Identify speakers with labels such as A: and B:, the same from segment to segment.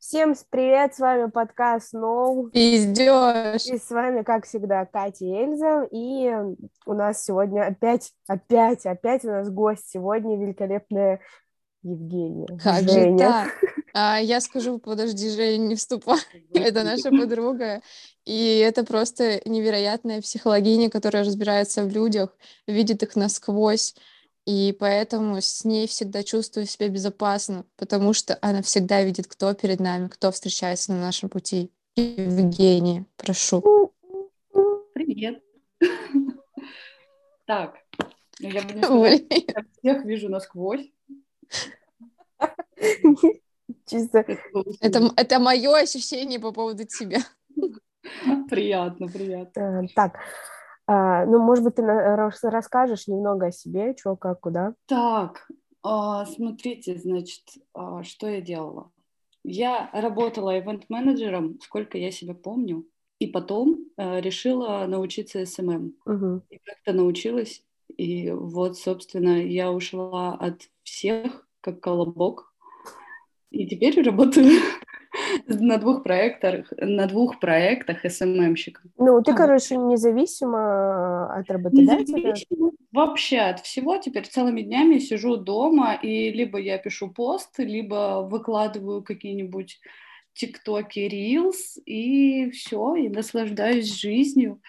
A: Всем привет, с вами подкаст Ноу.
B: Пиздешь.
A: И с вами, как всегда, Катя и Эльза. И у нас сегодня опять, опять, опять у нас гость сегодня великолепная Евгения.
B: Как
A: Женя.
B: же так? А, я скажу, подожди, Женя, не вступай. Это наша подруга. И это просто невероятная психологиня, которая разбирается в людях, видит их насквозь. И поэтому с ней всегда чувствую себя безопасно, потому что она всегда видит, кто перед нами, кто встречается на нашем пути. Евгения, прошу.
C: Привет. Так, ну, я всех вижу насквозь.
A: Чисто
C: Это
B: Это, это мое ощущение по поводу тебя.
C: приятно, приятно.
A: так. А, ну, может быть, ты расскажешь немного о себе, что, как, куда.
C: Так, а, смотрите, значит, а, что я делала. Я работала ивент-менеджером, сколько я себя помню, и потом э, решила научиться СММ.
A: Мгм.
C: И как-то научилась, и вот, собственно, я ушла от всех, как колобок, и теперь работаю на двух проектах, на двух проектах СММщиком.
A: Ну, ты,
C: А,
A: короче, независимо от работодателя.
C: Независимо вообще от всего, теперь целыми днями сижу дома, и либо я пишу пост, либо выкладываю какие-нибудь тиктоки, рилс, и все, и наслаждаюсь жизнью.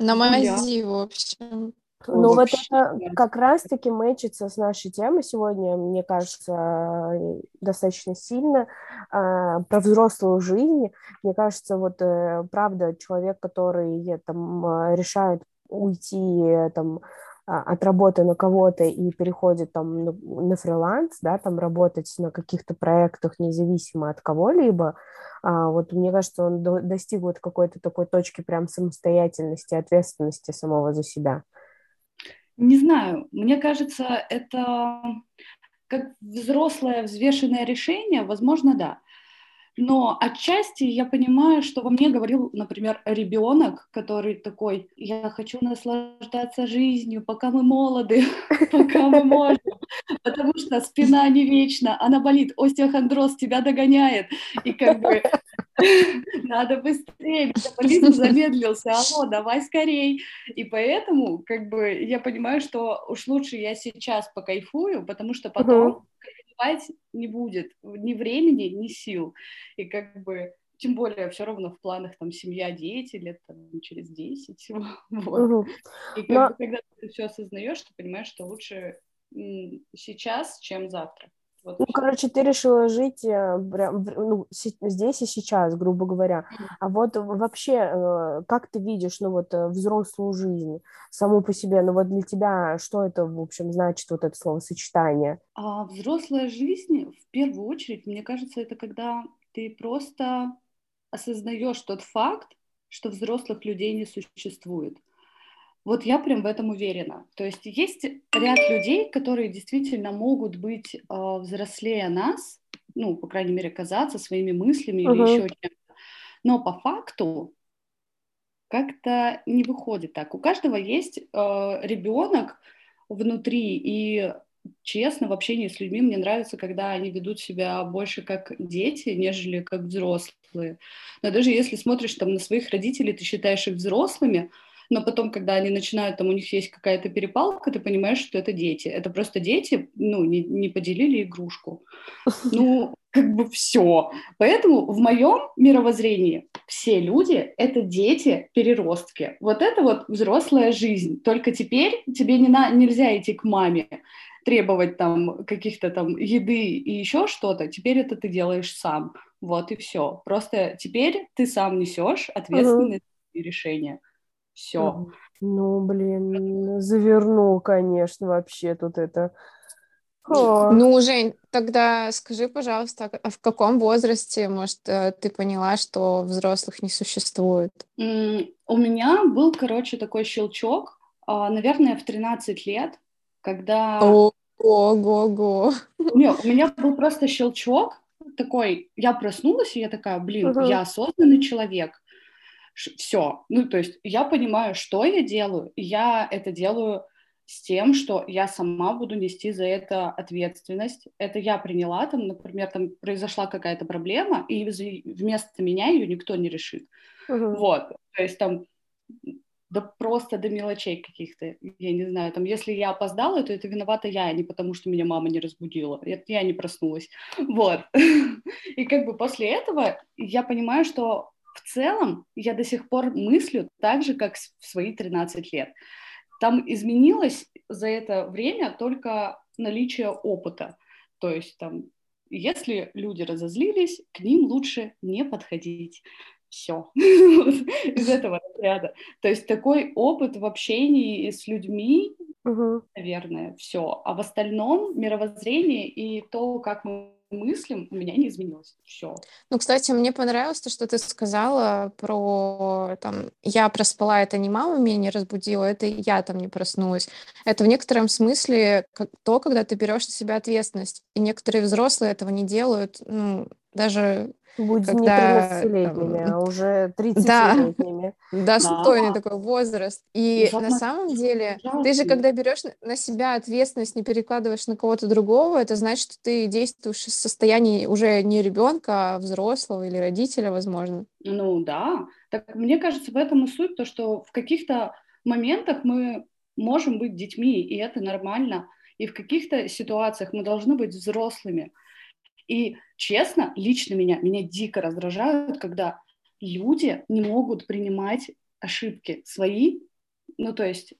B: На мази, в общем.
A: Ну, вот
C: Вообще,
A: это
C: да.
A: как раз-таки мэчится с нашей темой сегодня, мне кажется, э, достаточно сильно а, про взрослую жизнь. Мне кажется, вот э, правда, человек, который э, там решает уйти э, там а, от работы на кого-то и переходит там на, фриланс, да, там работать на каких-то проектах независимо от кого-либо, а, вот мне кажется, он до- достиг вот какой-то такой точки прям самостоятельности, ответственности самого за себя.
C: Не знаю, мне кажется, это как взрослое взвешенное решение, возможно, да. Но отчасти я понимаю, что во мне говорил, например, ребенок, который такой, я хочу наслаждаться жизнью, пока мы молоды, пока мы можем, потому что спина не вечна, она болит, остеохондроз тебя догоняет, и как бы надо быстрее, метаболизм замедлился, алло, давай скорей. И поэтому, как бы, я понимаю, что уж лучше я сейчас покайфую, потому что потом кайфовать не будет ни времени, ни сил. И как бы, тем более, все равно в планах там семья, дети, лет там, через 10. Вот.
A: Мгм.
C: И как
A: Но-
C: бы, когда ты все осознаешь, ты понимаешь, что лучше сейчас, чем завтра. Вот
A: Ну, короче, ты решила жить э, прям, в- ну, здесь и сейчас, грубо говоря. А вот вообще, э, как ты видишь, ну, вот э, взрослую жизнь саму по себе? Ну, вот для тебя что это, в общем, значит, вот это словосочетание?
C: А взрослая жизнь, в первую очередь, мне кажется, это когда ты просто осознаешь тот факт, что взрослых людей не существует. Вот я прям в этом уверена. То есть есть ряд людей, которые действительно могут быть э, взрослее нас, ну, по крайней мере, казаться своими мыслями или
A: Мгм.
C: еще чем-то. Но по факту как-то не выходит так. У каждого есть э, ребенок внутри, и честно, в общении с людьми мне нравится, когда они ведут себя больше как дети, нежели как взрослые. Но даже если смотришь там на своих родителей, ты считаешь их взрослыми, но потом, когда они начинают, там у них есть какая-то перепалка, ты понимаешь, что это дети. Это просто дети, ну, не, не поделили игрушку. Ну, как бы все. Поэтому в моем мировоззрении все люди — это дети-переростки. Вот это вот взрослая жизнь. Только теперь тебе не на, нельзя идти к маме, требовать там каких-то там еды и еще что-то. Теперь это ты делаешь сам. Вот и все. Просто теперь ты сам несешь ответственность и решение. Все.
A: Ну, блин, завернул, конечно, вообще тут это. О,
B: Ну, Жень, тогда скажи, пожалуйста, а в каком возрасте, может, э, ты поняла, что взрослых не существует?
C: У меня был, короче, такой щелчок, а, наверное, в 13 лет, когда...
B: Ого-го.
C: Не, у меня был просто щелчок такой, я проснулась, и я такая, блин,
A: Мгм.
C: я осознанный человек. Все. Ну, то есть я понимаю, что я делаю, и я это делаю с тем, что я сама буду нести за это ответственность. Это я приняла, там, например, там произошла какая-то проблема, и вместо меня ее никто не решит. Uh-huh. Вот, то есть там да просто до мелочей каких-то, я не знаю, там, если я опоздала, то это виновата я, а не потому, что меня мама не разбудила, это я не проснулась, вот. И как бы после этого я понимаю, что в целом я до сих пор мыслю так же, как в свои 13 лет. Там изменилось за это время только наличие опыта. То есть там, если люди разозлились, к ним лучше не подходить. Все из этого ряда. То есть такой опыт в общении с людьми, наверное, все. А в остальном мировоззрение и то, как мы мыслям у меня не изменилось. Все.
B: Ну, кстати, мне понравилось то, что ты сказала про там я проспала, это не мама меня не разбудила, это я там не проснулась. Это в некотором смысле то, когда ты берешь на себя ответственность. И некоторые взрослые этого не делают, ну, даже
A: Будь когда, не 13-летними, а уже 30-летними.
B: Да, достойный да. такой возраст. И Ужасно. на самом деле, Ужасно. ты же, когда берешь на себя ответственность, не перекладываешь на кого-то другого, это значит, что ты действуешь в состоянии уже не ребенка, а взрослого или родителя, возможно.
C: Ну да. Так мне кажется, в этом и суть, то, что в каких-то моментах мы можем быть детьми, и это нормально. И в каких-то ситуациях мы должны быть взрослыми. И честно, лично меня, меня дико раздражают, когда люди не могут принимать ошибки свои. Ну, то есть,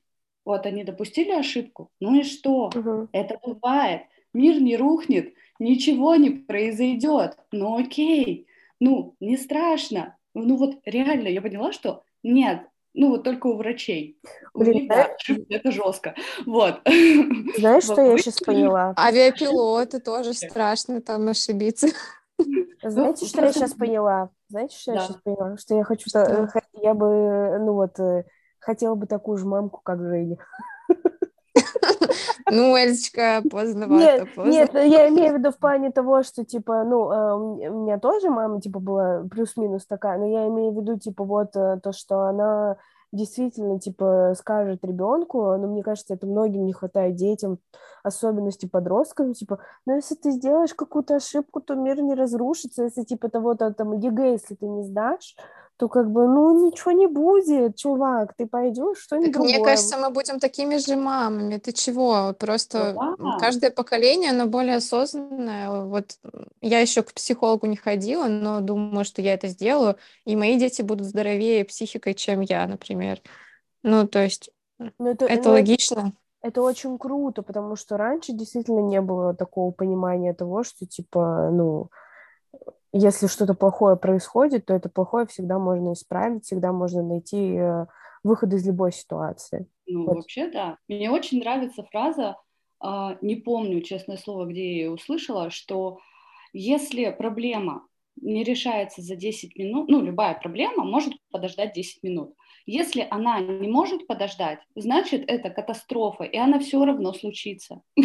C: вот они допустили ошибку, ну и что? Угу. Это бывает. Мир не рухнет, ничего не произойдет. Ну окей, ну не страшно. Ну вот реально я поняла, что нет, ну, вот только у врачей. Блин, да, это жестко. Вот.
A: Знаешь, что я сейчас поняла?
B: Авиапилоты тоже страшно там ошибиться.
A: Знаете, что я сейчас поняла? Знаете, что я сейчас поняла? Что я хочу... Э, я бы, ну вот, э, хотела бы такую же мамку, как Женя.
B: Ну, Эльзочка, поздновато, нет,
A: поздно. Нет, я имею в виду в плане того, что, типа, ну, э, у меня тоже мама, типа, была плюс-минус такая, но я имею в виду, типа, вот э, то, что она действительно, типа, скажет ребенку, но мне кажется, это многим не хватает детям, особенно подросткам, типа, ну, если ты сделаешь какую-то ошибку, то мир не разрушится, если, типа, того-то там ЕГЭ, если ты не сдашь, то как бы, ну, ничего не будет, чувак, ты пойдешь, что-нибудь другое.
B: Мне кажется, мы будем такими же мамами. Ты чего? Просто да. каждое поколение, оно более осознанное. Вот я еще к психологу не ходила, но думаю, что я это сделаю, и мои дети будут здоровее психикой, чем я, например. Ну, то есть ну, это, это ну, логично.
A: Это очень круто, потому что раньше действительно не было такого понимания того, что, типа, ну, если что-то плохое происходит, то это плохое всегда можно исправить, всегда можно найти э, выход из любой ситуации.
C: Ну, вот. вообще, да. Мне очень нравится фраза, э, не помню, честное слово, где я ее услышала, что если проблема не решается за 10 минут, ну, любая проблема может подождать 10 минут. Если она не может подождать, значит, это катастрофа, и она все равно случится.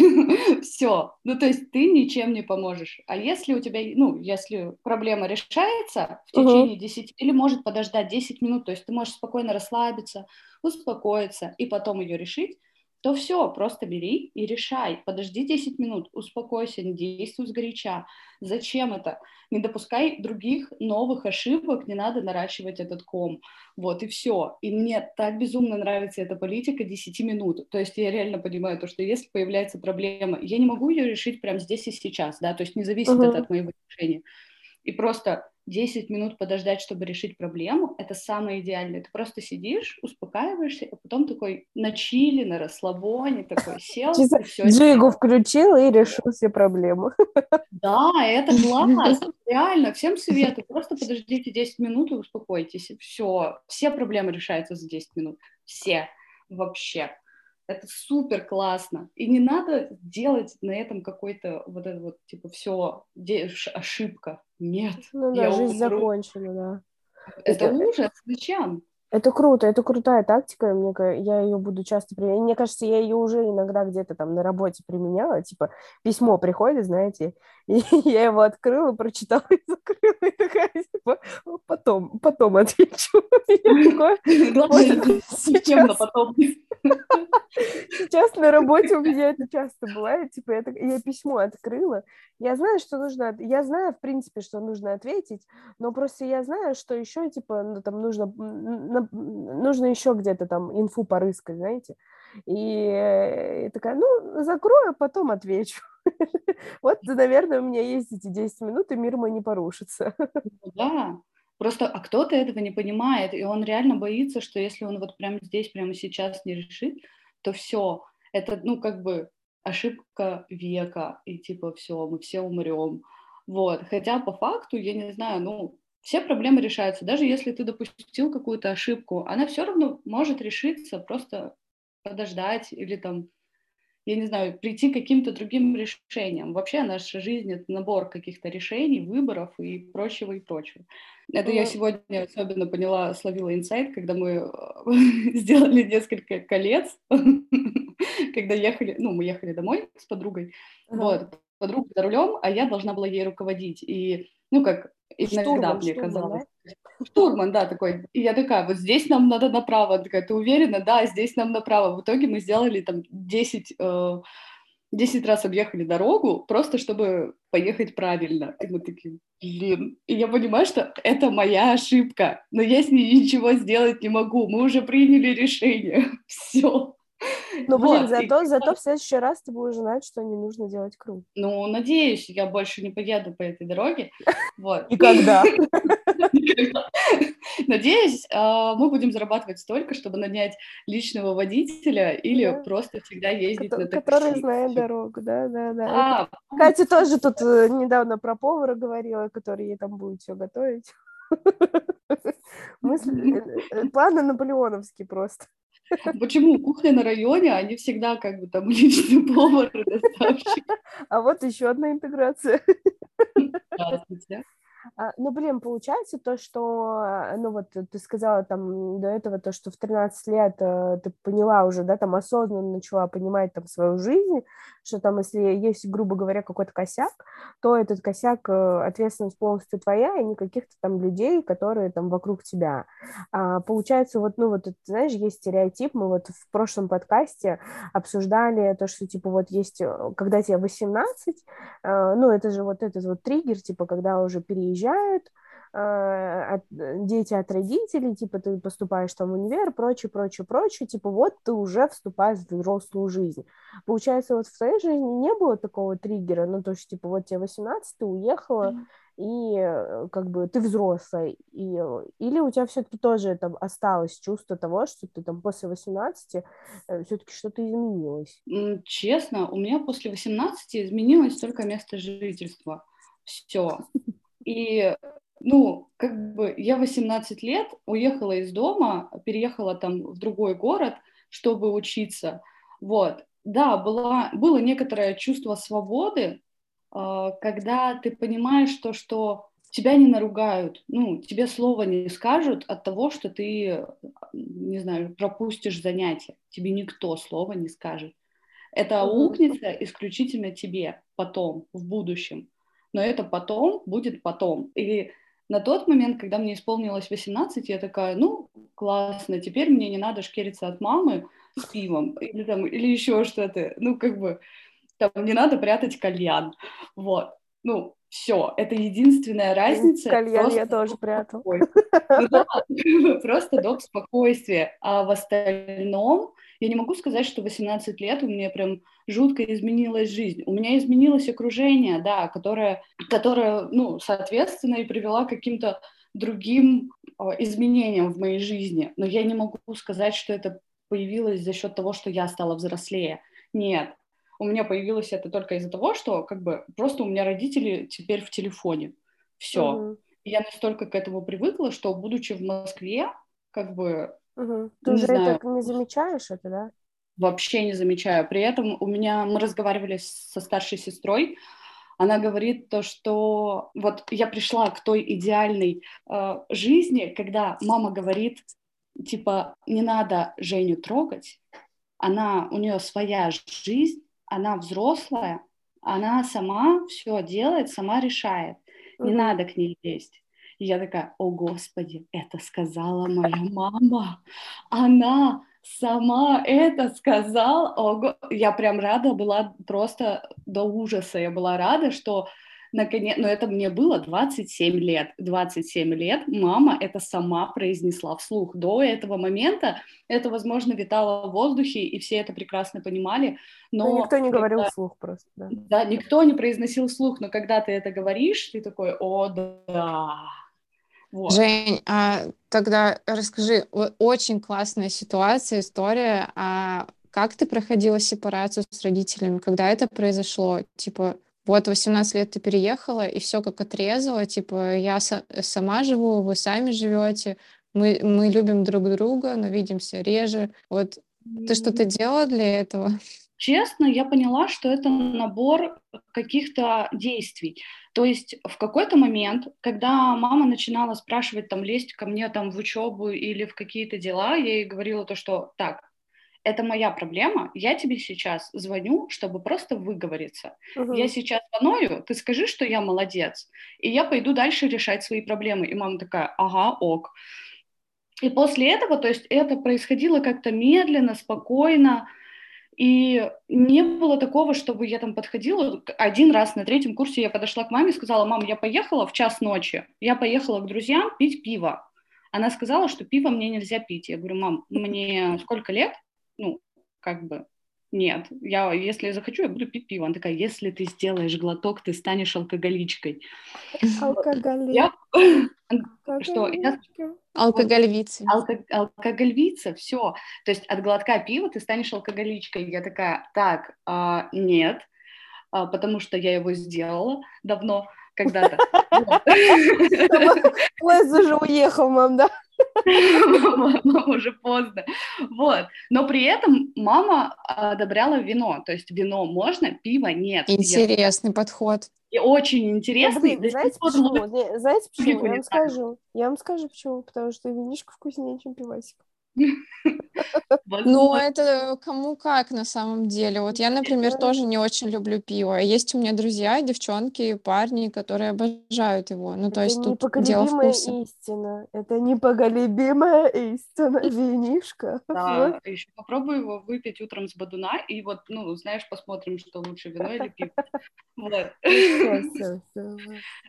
C: Все. Ну, то есть ты ничем не поможешь. А если у тебя, ну, если проблема решается в течение 10 или может подождать 10 минут, то есть ты можешь спокойно расслабиться, успокоиться и потом ее решить, то все, просто бери и решай. Подожди 10 минут, успокойся, не действуй сгоряча. Зачем это? Не допускай других новых ошибок, не надо наращивать этот ком. Вот и все. И мне так безумно нравится эта политика 10 минут. То есть я реально понимаю то, что если появляется проблема, я не могу ее решить прямо здесь и сейчас, да, то есть не зависит uh-huh. это от моего решения. И просто 10 минут подождать, чтобы решить проблему, это самое идеальное. Ты просто сидишь, успокаиваешься, а потом такой на чили, на расслабоне, такой сел.
A: Джигу включил и решил все проблемы.
C: Да, это класс, реально, всем советую. Просто подождите 10 минут и успокойтесь. Все, все проблемы решаются за 10 минут. Все, вообще. Это супер классно. И не надо делать на этом какой-то вот это вот, типа, все, ошибка. Нет.
A: Ну да, жизнь умру. закончена, да.
C: Это, это ужас. Зачем?
A: Это круто, это крутая тактика, мне, я ее буду часто применять. Мне кажется, я ее уже иногда где-то там на работе применяла, типа письмо приходит, знаете, и я его открыла, прочитала и закрыла, и такая, типа, потом, потом отвечу.
C: Зачем на потом?
A: Сейчас на работе у меня это часто бывает. Типа, я, так, я письмо открыла. Я знаю, что нужно... Я знаю, в принципе, что нужно ответить, но просто я знаю, что еще, типа, ну, там нужно, нужно еще где-то там инфу порыскать, знаете. И, и такая, ну, закрою, потом отвечу. Вот, наверное, у меня есть эти 10 минут, и мир мой не порушится.
C: Ну да, Просто, а кто-то этого не понимает, и он реально боится, что если он вот прямо здесь, прямо сейчас не решит, то все, это, ну, как бы ошибка века, и типа все, мы все умрем. Вот, хотя по факту, я не знаю, ну, все проблемы решаются. Даже если ты допустил какую-то ошибку, она все равно может решиться, просто подождать или там я не знаю, прийти к каким-то другим решениям. Вообще наша жизнь — это набор каких-то решений, выборов и прочего, и прочего. Это я сегодня особенно поняла, словила инсайт, когда мы э, сделали несколько колец, когда ехали, ну, мы ехали домой с подругой, вот, подруга за рулем, а я должна была ей руководить. И, ну, как иногда мне казалось. Штурман, да, такой. И я такая, вот здесь нам надо направо. Такая, ты уверена? Да, здесь нам направо. В итоге мы сделали там 10, э, 10 раз объехали дорогу, просто чтобы поехать правильно. И мы такие, блин. И я понимаю, что это моя ошибка, но я с ней ничего сделать не могу. Мы уже приняли решение. Все.
A: Ну, блин, вот, зато, и... зато в следующий раз ты будешь знать, что не нужно делать круг.
C: Ну, надеюсь, я больше не поеду по этой дороге. Вот.
A: И когда?
C: Надеюсь, а, мы будем зарабатывать столько, чтобы нанять личного водителя или просто всегда ездить на такси.
A: Который знает дорогу, да, да, да. А, Катя тоже тут э, недавно про повара говорила, который ей там будет все готовить. Мысли, э, э, планы наполеоновские просто.
C: Почему кухня на районе, они всегда как бы там личный повар и доставщик.
A: А вот еще одна интеграция. Здравствуйте. А, ну, блин, получается то, что, а, ну, вот ты сказала там до этого, то, что в 13 лет э, ты поняла уже, да, там осознанно начала понимать там свою жизнь, что там, если есть, грубо говоря, какой-то косяк, то этот косяк, э, ответственность полностью твоя, и не каких-то там людей, которые там вокруг тебя. А, получается, вот, ну, вот, знаешь, есть стереотип, мы вот в прошлом подкасте обсуждали то, что, типа, вот есть, э, когда тебе 18, ну, это же вот этот вот триггер, типа, когда уже переезжаешь уезжают, э, от, дети от родителей, типа ты поступаешь там в универ, прочее, прочее, прочее, типа вот ты уже вступаешь в взрослую жизнь. Получается, вот в твоей жизни не было такого триггера, ну то есть типа вот тебе 18, ты уехала, mm-hmm. и э, как бы ты взрослая, и, или у тебя все-таки тоже там осталось чувство того, что ты там после 18 э, все-таки что-то изменилось?
C: Честно, у меня после 18 изменилось только место жительства. Все. И, ну, как бы я 18 лет уехала из дома, переехала там в другой город, чтобы учиться. Вот. Да, была, было некоторое чувство свободы, э, когда ты понимаешь то, что тебя не наругают, ну, тебе слова не скажут от того, что ты, не знаю, пропустишь занятия. Тебе никто слова не скажет. Это аукнется исключительно тебе потом, в будущем но это потом будет потом. И на тот момент, когда мне исполнилось 18, я такая, ну, классно, теперь мне не надо шкериться от мамы с пивом или, там, или еще что-то. Ну, как бы, там, не надо прятать кальян. Вот. Ну, все, это единственная разница.
A: Кальян я тоже прятал.
C: Ну просто доп. спокойствия. А в остальном я не могу сказать, что 18 лет у меня прям жутко изменилась жизнь. У меня изменилось окружение, да, которое, которое ну, соответственно, и привела к каким-то другим э, изменениям в моей жизни. Но я не могу сказать, что это появилось за счет того, что я стала взрослее. Нет, у меня появилось это только из-за того, что как бы просто у меня родители теперь в телефоне. Все. Угу. я настолько к этому привыкла, что будучи в Москве, как бы
A: Угу. Ты не уже знаю. это не замечаешь это, да?
C: Вообще не замечаю. При этом у меня мы разговаривали со старшей сестрой. Она говорит то, что вот я пришла к той идеальной э, жизни, когда мама говорит типа не надо Женю трогать, она у нее своя жизнь, она взрослая, она сама все делает, сама решает, не mm надо к ней лезть. И я такая, о господи, это сказала моя мама. Она сама это сказал. Ого, я прям рада была просто до ужаса. Я была рада, что наконец, но это мне было 27 лет. 27 лет мама это сама произнесла вслух. До этого момента это, возможно, витало в воздухе, и все это прекрасно понимали. Но,
A: но никто не говорил это, вслух просто. Да.
C: да, никто не произносил вслух, но когда ты это говоришь, ты такой, о, да.
B: Вот. Жень, а тогда расскажи, очень классная ситуация, история, а как ты проходила сепарацию с родителями, когда это произошло? Типа, вот 18 лет ты переехала, и все как отрезало, типа, я со- сама живу, вы сами живете, мы, мы любим друг друга, но видимся реже. Вот ты что-то делала для этого?
C: Честно, я поняла, что это набор каких-то действий. То есть в какой-то момент, когда мама начинала спрашивать, там, лезть ко мне там в учебу или в какие-то дела, я ей говорила то, что так, это моя проблема, я тебе сейчас звоню, чтобы просто выговориться. Угу. Я сейчас поною, ты скажи, что я молодец, и я пойду дальше решать свои проблемы. И мама такая, ага, ок. И после этого, то есть это происходило как-то медленно, спокойно, и не было такого, чтобы я там подходила. Один раз на третьем курсе я подошла к маме и сказала, мам, я поехала в час ночи, я поехала к друзьям пить пиво. Она сказала, что пиво мне нельзя пить. Я говорю, мам, мне сколько лет? ну, как бы, нет, я, если я захочу, я буду пить пиво. Она такая, если ты сделаешь глоток, ты станешь алкоголичкой.
B: Алкоголичка. Что? Алкоголевица.
C: алкоголевица, все. То есть от глотка пива ты станешь алкоголичкой. Я такая, так, а, нет, а, потому что я его сделала давно, когда-то.
A: Лес уже уехал, мам, да?
C: мама уже поздно. Вот. Но при этом мама одобряла вино. То есть вино можно, пиво нет.
B: Интересный подход.
C: И очень интересный.
A: Ну, знаете почему? Знаете почему? Я вам скажу. Я вам скажу почему. Потому что винишко вкуснее, чем пивасик.
B: Ну, это кому как на самом деле. Вот я, например, тоже не очень люблю пиво. Есть у меня друзья, девчонки, парни, которые обожают его. Ну, то есть тут дело вкуса.
A: истина. Это непоколебимая истина. Винишко.
C: Да, еще попробуй его выпить утром с бадуна, и вот, ну, знаешь, посмотрим, что лучше, вино или пиво. Вот.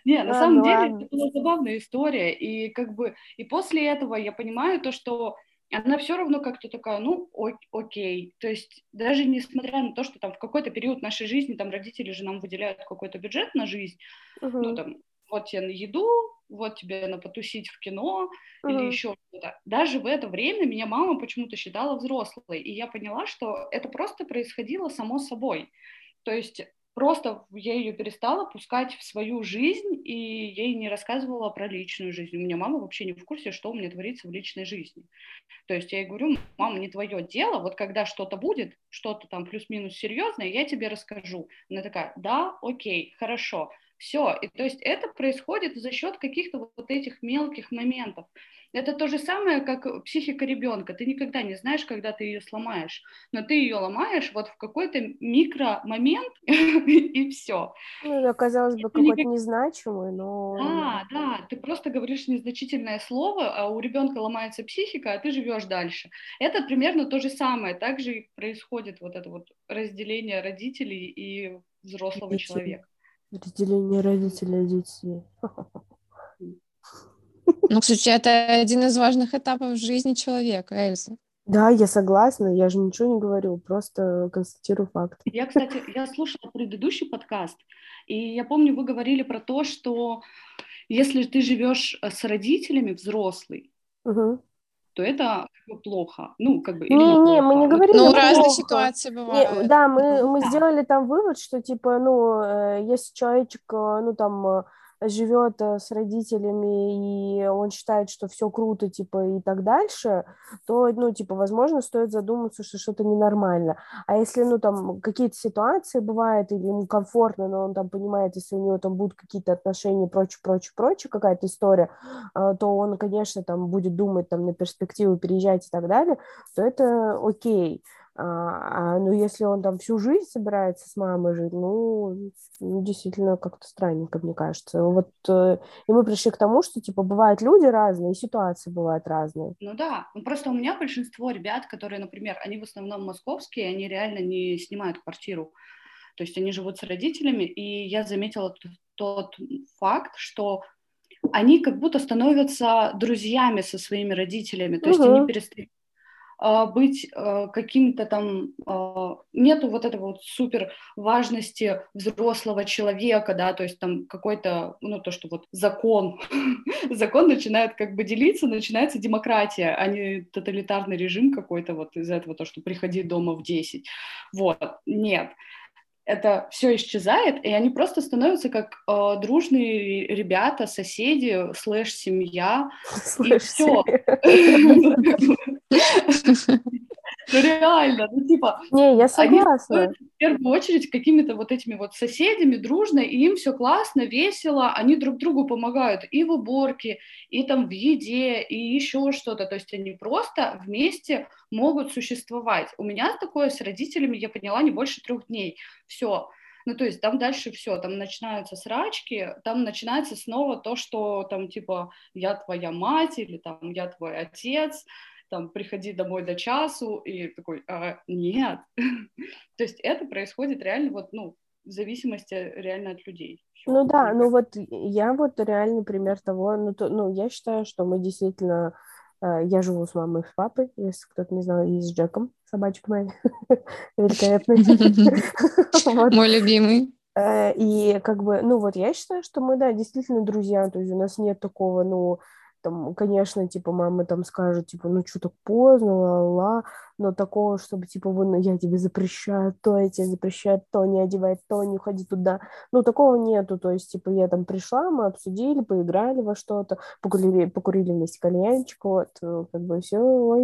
C: Не, на самом деле, это была забавная история, и как бы, и после этого я понимаю то, что она все равно как-то такая, ну, ок- окей. То есть даже несмотря на то, что там в какой-то период нашей жизни там родители же нам выделяют какой-то бюджет на жизнь, uh-huh. ну, там, вот тебе на еду, вот тебе на потусить в кино uh-huh. или еще что-то. Даже в это время меня мама почему-то считала взрослой, и я поняла, что это просто происходило само собой. То есть просто я ее перестала пускать в свою жизнь, и ей не рассказывала про личную жизнь. У меня мама вообще не в курсе, что у меня творится в личной жизни. То есть я ей говорю, мама, не твое дело, вот когда что-то будет, что-то там плюс-минус серьезное, я тебе расскажу. Она такая, да, окей, хорошо, все. И то есть это происходит за счет каких-то вот этих мелких моментов. Это то же самое, как психика ребенка. Ты никогда не знаешь, когда ты ее сломаешь, но ты ее ломаешь вот в какой-то микромомент и все.
A: Ну, это, казалось бы, какой-то незначимый, но...
C: Да, да, ты просто говоришь незначительное слово, а у ребенка ломается психика, а ты живешь дальше. Это примерно то же самое. Также происходит вот это вот разделение родителей и взрослого человека.
A: Разделение родителей и детей.
B: Ну, кстати, это один из важных этапов жизни человека, Эльза.
A: Да, я согласна, я же ничего не говорю, просто констатирую факт.
C: Я, кстати, я слушала предыдущий подкаст, и я помню, вы говорили про то, что если ты живешь э, с родителями взрослый, угу. То это как бы плохо. Ну, как бы,
A: не, не, мы не говорили.
B: Ну, разные ситуации бывают.
A: Не, да, мы, мы да. сделали там вывод, что, типа, ну, э, если человечек, э, ну, там, живет э, с родителями, и он считает, что все круто, типа, и так дальше, то, ну, типа, возможно, стоит задуматься, что что-то ненормально. А если, ну, там, какие-то ситуации бывают, или ему комфортно, но он там понимает, если у него там будут какие-то отношения, прочее, прочее, прочее, какая-то история, э, то он, конечно, там будет думать там на перспективу переезжать и так далее, то это окей. А, а, ну, если он там всю жизнь собирается с мамой жить, ну, ну действительно, как-то странненько, мне кажется. Вот, э, и мы пришли к тому, что, типа, бывают люди разные, и ситуации бывают разные.
C: Ну да, ну, просто у меня большинство ребят, которые, например, они в основном московские, они реально не снимают квартиру. То есть они живут с родителями, и я заметила тот факт, что они как будто становятся друзьями со своими родителями, то угу. есть они перестают а, быть а, какими-то там, а, нету вот этого вот супер важности взрослого человека, да, то есть там какой-то, ну, то, что вот закон, закон начинает как бы делиться, начинается демократия, а не тоталитарный режим какой-то вот из этого, то, что приходи дома в 10, вот, нет, это все исчезает, и они просто становятся как э, дружные ребята, соседи, слэш семья, и все. Ну реально, ну типа...
A: Не, я согласна.
C: Они в первую очередь какими-то вот этими вот соседями дружно, и им все классно, весело, они друг другу помогают и в уборке, и там в еде, и еще что-то. То есть они просто вместе могут существовать. У меня такое с родителями, я поняла, не больше трех дней. Все. Ну, то есть там дальше все, там начинаются срачки, там начинается снова то, что там типа я твоя мать или там я твой отец, там, приходи домой до часу, и такой, а, нет. То есть это происходит реально вот, ну, в зависимости реально от людей.
A: Ну да, ну вот я вот реальный пример того, ну, то, ну я считаю, что мы действительно, э, я живу с мамой и с папой, если кто-то не знал, и с Джеком, собачкой моей, великолепный.
B: Мой любимый.
A: Э, и как бы, ну вот я считаю, что мы, да, действительно друзья, то есть у нас нет такого, ну, там, конечно, типа, мама там скажет, типа, ну, что так поздно, ла-ла, но такого, чтобы, типа, вот, ну, я тебе запрещаю то, я тебе запрещаю то, не одевай то, не ходи туда, ну, такого нету, то есть, типа, я там пришла, мы обсудили, поиграли во что-то, покурили, покурили вместе кальянчик, вот, э, как бы все,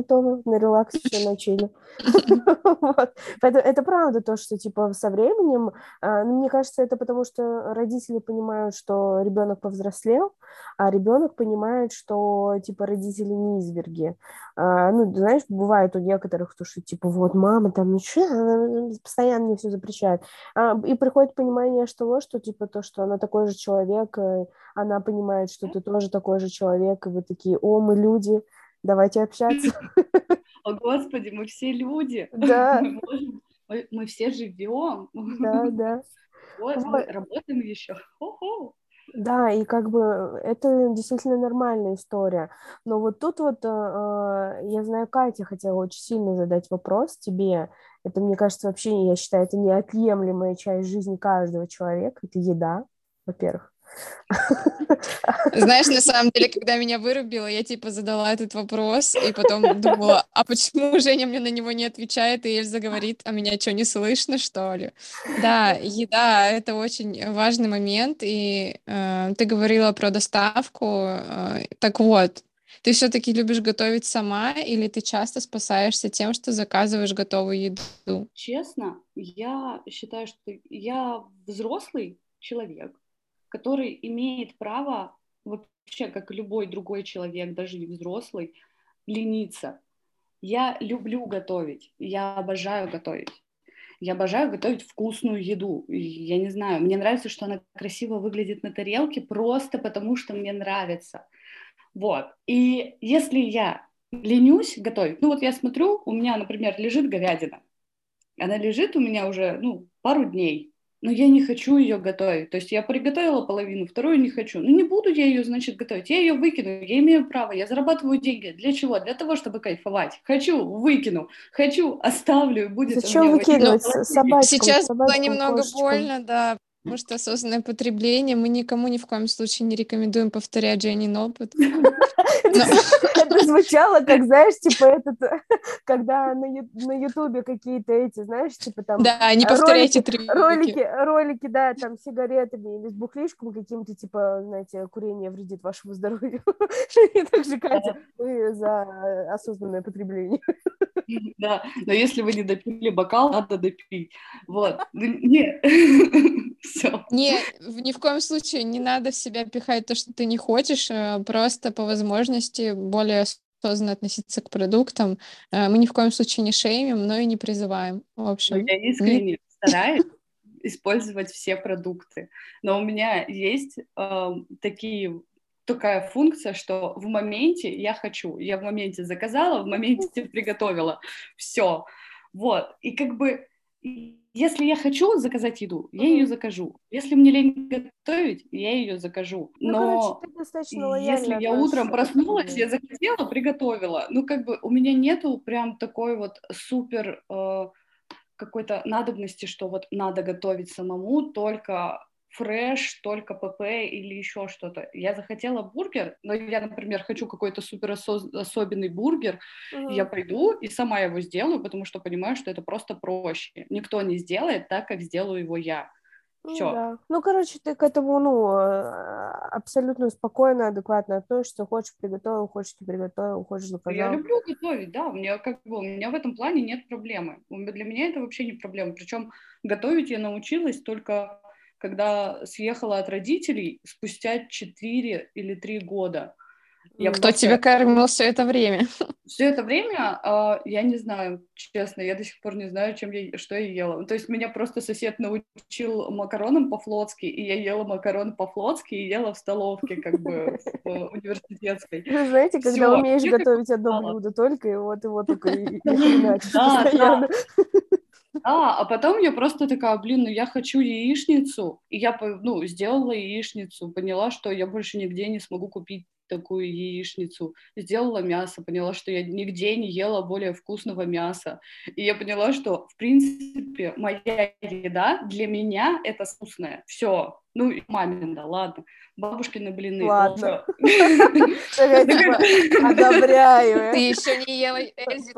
A: то, на релакс все начали. Это правда то, что, типа, со временем, а, ну, мне кажется, это потому, что родители понимают, что ребенок повзрослел, а ребенок понимает, что, типа, родители не изверги. А, ну, знаешь, бывает у некоторых некоторых, то, что типа вот мама там, что, она постоянно мне все запрещает. А, и приходит понимание что того, что типа то, что она такой же человек, э, она понимает, что ты тоже такой же человек, и вы такие, о, мы люди, давайте общаться.
C: О, Господи, мы все люди.
A: Да.
C: Мы, мы все живем.
A: Да, да.
C: Вот, вот. мы работаем еще. Хо-хо.
A: Да, и как бы это действительно нормальная история. Но вот тут вот, э, э, я знаю, Катя хотела очень сильно задать вопрос тебе. Это, мне кажется, вообще, я считаю, это неотъемлемая часть жизни каждого человека. Это еда, во-первых.
B: Знаешь, на самом деле, когда меня вырубило, я типа задала этот вопрос, и потом думала, а почему Женя мне на него не отвечает, и Эльза говорит, а меня что, не слышно, что ли? Да, еда — это очень важный момент, и э, ты говорила про доставку, э, так вот, ты все-таки любишь готовить сама, или ты часто спасаешься тем, что заказываешь готовую еду?
C: Честно, я считаю, что я взрослый человек, который имеет право вообще, как любой другой человек, даже не взрослый, лениться. Я люблю готовить, я обожаю готовить. Я обожаю готовить вкусную еду. Я не знаю, мне нравится, что она красиво выглядит на тарелке, просто потому что мне нравится. Вот. И если я ленюсь готовить, ну вот я смотрю, у меня, например, лежит говядина. Она лежит у меня уже, ну, пару дней но я не хочу ее готовить. То есть я приготовила половину, вторую не хочу. Ну не буду я ее, значит, готовить. Я ее выкину, я имею право, я зарабатываю деньги. Для чего? Для того, чтобы кайфовать. Хочу, выкину. Хочу, оставлю, будет
A: Зачем выкидывать собачкам?
B: Сейчас было немного кошечкам. больно, да, Что осознанное потребление мы никому ни в коем случае не рекомендуем повторять Дженнин опыт.
A: Это звучало, как, знаешь, типа этот, когда на Ютубе какие-то эти, знаешь, типа там...
B: Да, не повторяйте три
A: Ролики, ролики, да, там сигаретами или с бухлишком каким-то, типа, знаете, курение вредит вашему здоровью. И так же, Катя, вы за осознанное потребление.
C: Да, но если вы не допили бокал, надо допить. Вот. Нет.
B: Все. Не, ни в коем случае не надо в себя пихать то, что ты не хочешь, э, просто по возможности более осознанно относиться к продуктам. Э, мы ни в коем случае не шеймим, но и не призываем. В общем,
C: но я искренне не... стараюсь использовать все продукты. Но у меня есть э, такие такая функция, что в моменте я хочу, я в моменте заказала, в моменте приготовила, все, вот, и как бы если я хочу заказать еду, я ее закажу. Если мне лень готовить, я ее закажу. Ну, Но ну, если я утром проснулась, я захотела, приготовила. Ну, как бы у меня нету прям такой вот супер э, какой-то надобности, что вот надо готовить самому, только фреш, только ПП или еще что-то. Я захотела бургер, но я, например, хочу какой-то супер особенный бургер, uh-huh. я пойду и сама его сделаю, потому что понимаю, что это просто проще. Никто не сделает так, как сделаю его я.
A: Все. Ну, да. ну, короче, ты к этому, ну, э, абсолютно спокойно, адекватно относишься. Хочешь приготовил, хочешь не приготовил, хочешь заказал.
C: Я люблю готовить, да. У меня как бы у меня в этом плане нет проблемы. Для меня это вообще не проблема. Причем готовить я научилась только когда съехала от родителей спустя 4 или 3 года.
B: Я Кто просто... тебя кормил все это время?
C: Все это время, э, я не знаю, честно, я до сих пор не знаю, чем я, что я ела. То есть меня просто сосед научил макаронам по-флотски, и я ела макароны по-флотски и ела в столовке, как бы в университетской.
A: Вы знаете, когда умеешь готовить одно блюдо только, и вот его только и постоянно.
C: Да, а потом я просто такая, блин, ну я хочу яичницу. И я, ну, сделала яичницу, поняла, что я больше нигде не смогу купить такую яичницу. Сделала мясо, поняла, что я нигде не ела более вкусного мяса. И я поняла, что, в принципе, моя еда для меня это вкусная. Все. Ну, мамин, да, ладно. Бабушкины блины.
A: Ладно. Одобряю.
B: Ты еще не ела Эльзи,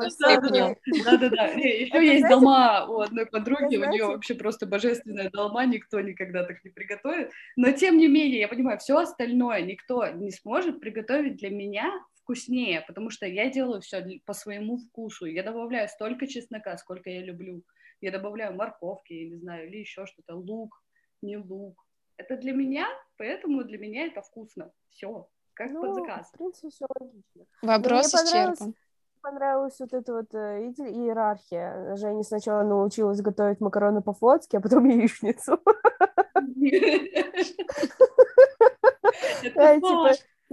C: Да-да-да. Еще есть дома у одной подруги, у нее вообще просто божественная долма, никто никогда так не приготовит. Но, тем не менее, я понимаю, все остальное никто не сможет приготовить для меня вкуснее, потому что я делаю все по своему вкусу. Я добавляю столько чеснока, сколько я люблю. Я добавляю морковки, я не знаю, или еще что-то, лук, не лук это для меня, поэтому для меня это вкусно. Все, как ну, под заказ.
A: В принципе, все логично.
B: Вопрос исчерпан.
A: Понравилась вот эта вот э, иерархия. Женя сначала научилась готовить макароны по-флотски, а потом яичницу.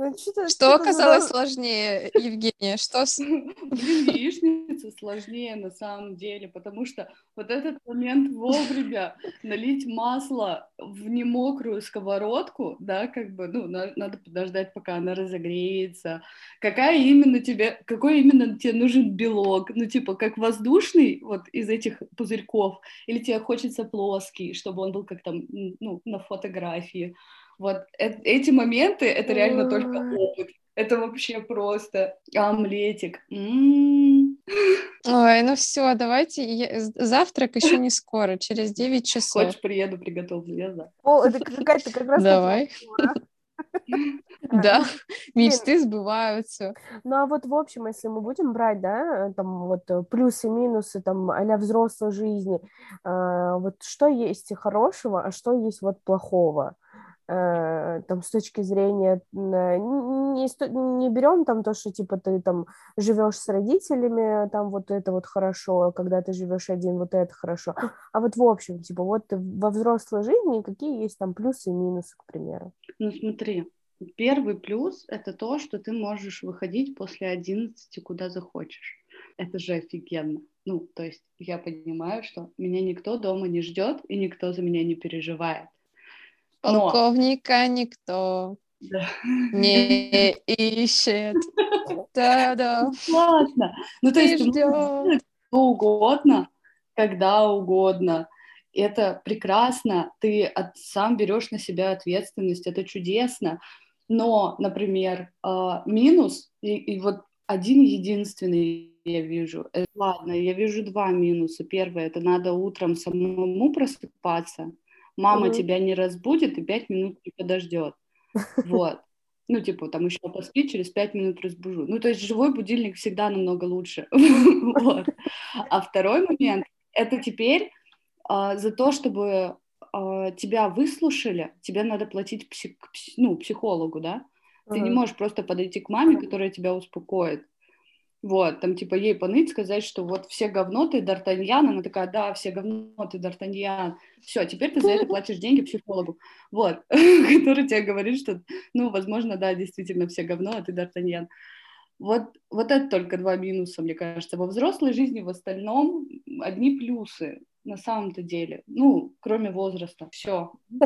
B: Ну, что, что оказалось за... сложнее, Евгения? Что с... Блин,
C: яичницу сложнее на самом деле, потому что вот этот момент вовремя налить масло в немокрую сковородку, да, как бы, ну, на, надо подождать, пока она разогреется. Какая именно тебе, какой именно тебе нужен белок? Ну, типа, как воздушный, вот из этих пузырьков, или тебе хочется плоский, чтобы он был как там, ну, на фотографии? Вот э- эти моменты, это реально только опыт. Это вообще просто омлетик. М-м-м.
B: Ой, ну все, давайте. Я... Завтрак еще не скоро, через 9 часов.
C: Хочешь, приеду, приготовлю, я за.
A: О, это какая-то как раз...
B: Давай. Да, мечты сбываются.
A: Ну а вот в общем, если мы будем брать, да, там вот плюсы, минусы, там, а взрослой жизни, а, вот что есть хорошего, а что есть вот плохого? Э, там с точки зрения не, не берем там то, что типа ты там живешь с родителями, там вот это вот хорошо, когда ты живешь один, вот это хорошо, а вот в общем, типа вот во взрослой жизни какие есть там плюсы и минусы, к примеру?
C: Ну смотри, первый плюс это то, что ты можешь выходить после 11 куда захочешь. Это же офигенно. Ну, то есть я понимаю, что меня никто дома не ждет и никто за меня не переживает
B: Полковника Но... никто да. не ищет. Да-да.
C: Классно. Ну, то есть что угодно, когда угодно. Это прекрасно, ты от, сам берешь на себя ответственность, это чудесно. Но, например, э, минус, и, и вот один единственный я вижу. Это, ладно, я вижу два минуса. Первое, это надо утром самому просыпаться, мама mm-hmm. тебя не разбудит и пять минут не подождет. Вот. Ну, типа, там еще поспи, через пять минут разбужу. Ну, то есть живой будильник всегда намного лучше. вот. А второй момент, это теперь а, за то, чтобы а, тебя выслушали, тебе надо платить псих, ну, психологу, да? Ты не можешь просто подойти к маме, которая тебя успокоит. Вот, там типа ей поныть, сказать, что вот все говно, ты Д'Артаньян, она такая, да, все говно, ты Д'Артаньян, все, теперь ты за это платишь деньги психологу, вот, который тебе говорит, что, ну, возможно, да, действительно все говно, а ты Д'Артаньян. Вот, вот это только два минуса, мне кажется. Во взрослой жизни в остальном одни плюсы на самом-то деле. Ну, кроме возраста. Все.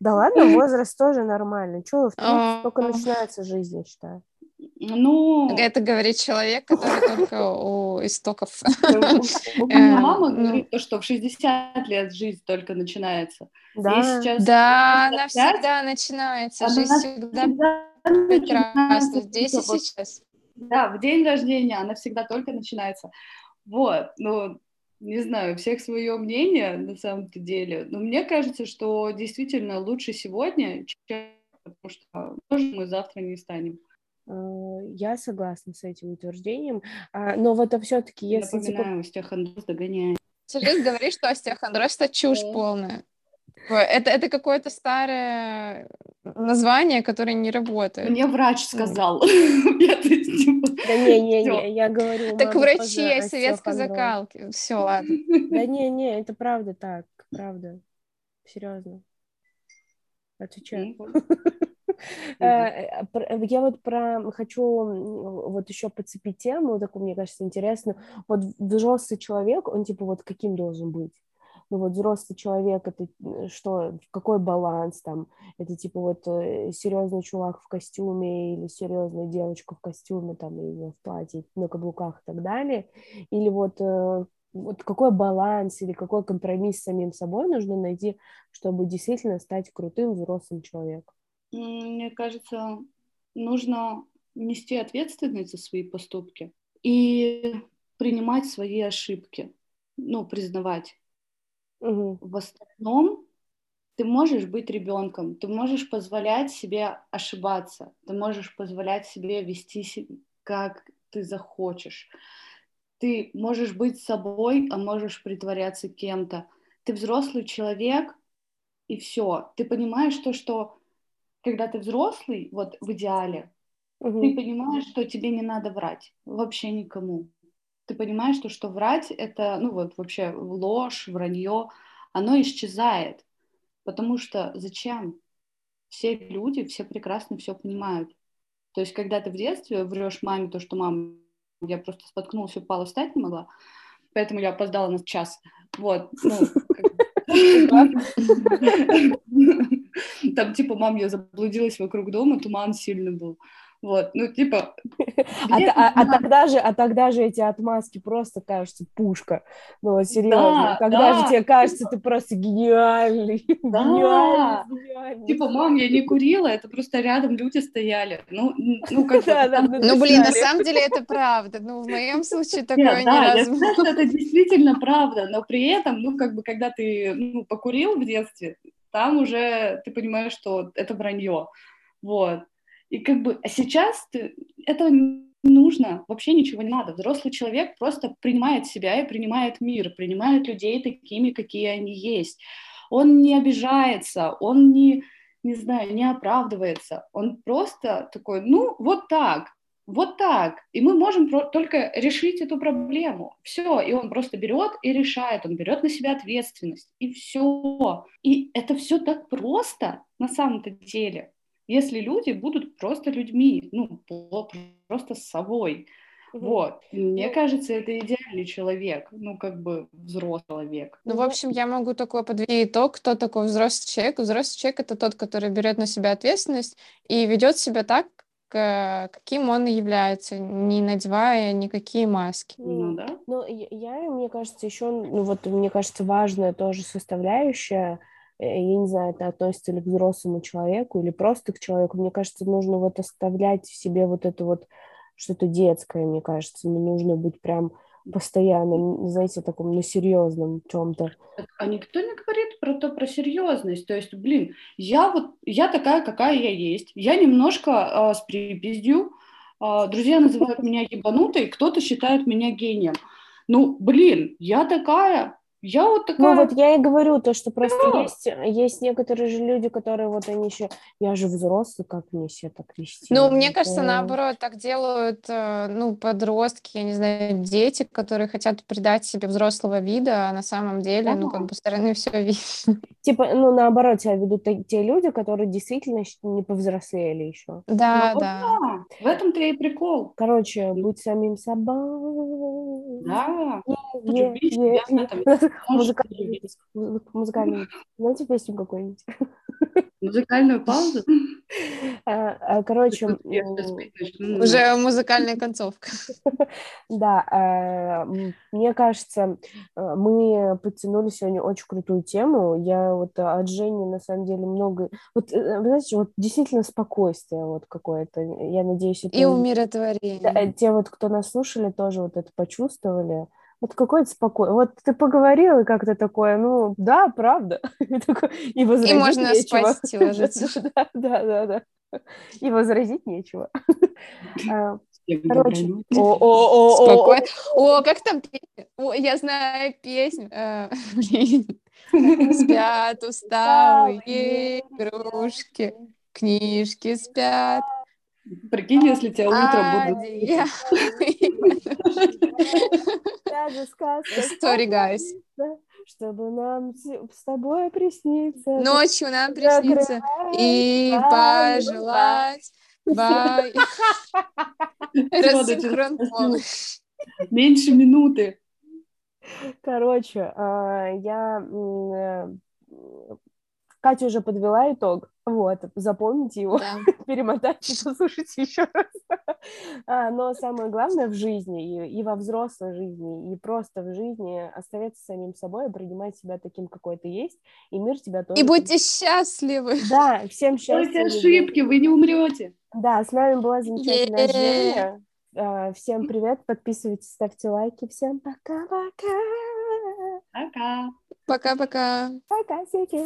A: Да ладно, возраст тоже нормальный. Чего в только начинается жизнь, я считаю.
C: Ну...
B: Это говорит человек, который только у истоков.
C: У меня мама ну. говорит, что в 60 лет жизнь только начинается.
B: Да, да она всегда начинается. Жизнь всегда прекрасна. Здесь и сейчас.
C: Да, в день рождения она всегда только начинается. Вот, ну, не знаю, всех свое мнение на самом-то деле, но мне кажется, что действительно лучше сегодня, чем потому что мы завтра не станем.
A: А, я согласна с этим утверждением, а, но вот это все-таки если...
C: Напоминаю, типа... остеохондроз догоняет.
B: Сергей говорит, что остеохондроз — это чушь полная. Это, это какое-то старое название, которое не работает.
C: Мне врач сказал.
A: Да не, не, не, я говорю.
B: Так врачи советской закалки. Все, ладно.
A: Да не, не, это правда так, правда. Серьезно. Отвечаю. Э, я вот про хочу вот еще подцепить тему, такую, мне кажется, интересную. Вот взрослый человек, он типа вот каким должен быть? ну вот взрослый человек, это что, какой баланс там, это типа вот э, серьезный чувак в костюме или серьезная девочка в костюме там или в платье, на каблуках и так далее, или вот вот какой баланс или какой компромисс с самим собой нужно найти, чтобы действительно стать крутым взрослым человеком?
C: Мне кажется, нужно нести ответственность за свои поступки и принимать свои ошибки, ну, признавать.
A: Угу.
C: В остальном ты можешь быть ребенком, ты можешь позволять себе ошибаться, ты можешь позволять себе вести себя, как ты захочешь. Ты можешь быть собой, а можешь притворяться кем-то. Ты взрослый человек, и все. Ты понимаешь то, что когда ты взрослый, вот в идеале, угу. ты понимаешь, что тебе не надо врать вообще никому ты понимаешь, что, что врать это, ну вот вообще ложь, вранье, оно исчезает. Потому что зачем? Все люди, все прекрасно все понимают. То есть, когда ты в детстве врешь маме то, что мама, я просто споткнулась, упала, встать не могла, поэтому я опоздала на час. Вот, ну, там, типа, мам, я заблудилась вокруг дома, туман сильный был. Вот, ну, типа...
A: А, а, а, тогда же, а тогда же эти отмазки просто кажутся пушка. Ну, вот, серьезно. Да, когда да. же тебе кажется, ты просто гениальный. Да. гениальный,
C: гениальный. Типа, мам, я не курила, это просто рядом люди стояли. Ну, ну, как
B: да, да, ну, блин, на самом деле это правда. Ну, в моем случае такое Нет, да,
C: Я знаю, что это действительно правда, но при этом, ну, как бы, когда ты ну, покурил в детстве, там уже ты понимаешь, что это вранье. Вот. И как бы а сейчас ты, этого не нужно, вообще ничего не надо. Взрослый человек просто принимает себя и принимает мир, принимает людей такими, какие они есть. Он не обижается, он не, не знаю, не оправдывается. Он просто такой, ну, вот так, вот так. И мы можем только решить эту проблему. Все. И он просто берет и решает. Он берет на себя ответственность. И все. И это все так просто на самом-то деле если люди будут просто людьми, ну, просто с собой. Вот. Мне ну, кажется, это идеальный человек, ну, как бы взрослый человек.
B: Ну, в общем, я могу такой подвести итог, кто такой взрослый человек. Взрослый человек — это тот, который берет на себя ответственность и ведет себя так, каким он и является, не надевая никакие маски.
C: Ну да.
A: Ну, я, мне кажется, еще, ну вот, мне кажется, важная тоже составляющая — Э, я не знаю, это относится ли к взрослому человеку или просто к человеку, мне кажется, нужно вот оставлять в себе вот это вот что-то детское, мне кажется, не нужно быть прям постоянно, знаете, таком на серьезном чем-то.
C: А никто не говорит про то, про серьезность. То есть, блин, я вот, я такая, какая я есть. Я немножко э, с припиздью. Э, друзья называют меня ебанутой, кто-то считает меня гением. Ну, блин, я такая, Я вот
A: Ну
C: такая...
A: вот я и говорю то, что просто
C: Да.
A: есть, есть некоторые же люди, которые вот они еще, я же взрослый, как мне себя так вести?
B: Ну, мне кажется,
A: Это-
B: наоборот, так делают, э, ну, подростки, я не знаю, дети, которые хотят придать себе взрослого вида, а на самом деле, ну, как
C: Да.
B: бы стороны все видно.
A: Типа, ну наоборот, тебя ведут те- люди, которые действительно не повзрослели еще.
B: Да,
C: Ну,
B: да.
C: да, В этом-то и прикол.
A: Короче, будь самим собой.
C: Да.
A: Е- е-
C: себя,
A: е.
C: Музыкальную,
A: выпуск. Музы- Музыкальный выпуск. Знаете песню какую-нибудь?
C: музыкальную паузу.
A: А, а, Короче.
B: Уже музыкальная концовка.
A: Да, м, мне кажется, мы подтянули сегодня очень крутую тему. Я вот от Жени на самом деле много... Вот, э, знаете, вот действительно спокойствие вот какое-то. Я надеюсь, это...
B: И умиротворение.
A: э, Те вот, кто нас слушали, тоже вот это почувствовали. Вот какое-то спокойствие. Вот ты поговорил, и как-то такое, ну, да, правда. И, такое, и возразить
B: можно
A: нечего.
B: спать и ложиться.
A: Да, да, да, да. И возразить нечего. А, Короче, о, о, о, о.
B: О, как там? О, я знаю песню. Э, блин. Спят усталые игрушки, книжки спят.
C: Прикинь, если тебя утром будут...
A: Даже сказка
B: Sorry, guys.
A: Чтобы нам с тобой присниться.
B: Ночью нам приснится и пожелать. Бай. Рассинхрон.
C: Меньше минуты.
A: Короче, а, я... Катя уже подвела итог. Вот, запомните его,
B: Да.
A: перемотайте, послушайте еще раз. А, Но самое главное в жизни, и, и во взрослой жизни, и просто в жизни оставаться самим собой, принимать себя таким, какой ты есть, и мир тебя тоже...
B: И будьте счастливы.
A: Да, всем.
C: Делайте
A: любви.
C: ошибки, вы не умрете.
A: Да, с нами была замечательная. Женя. А, Всем привет, подписывайтесь, ставьте лайки. Всем пока-пока.
C: Пока.
B: Пока-пока.
A: Пока, Сики.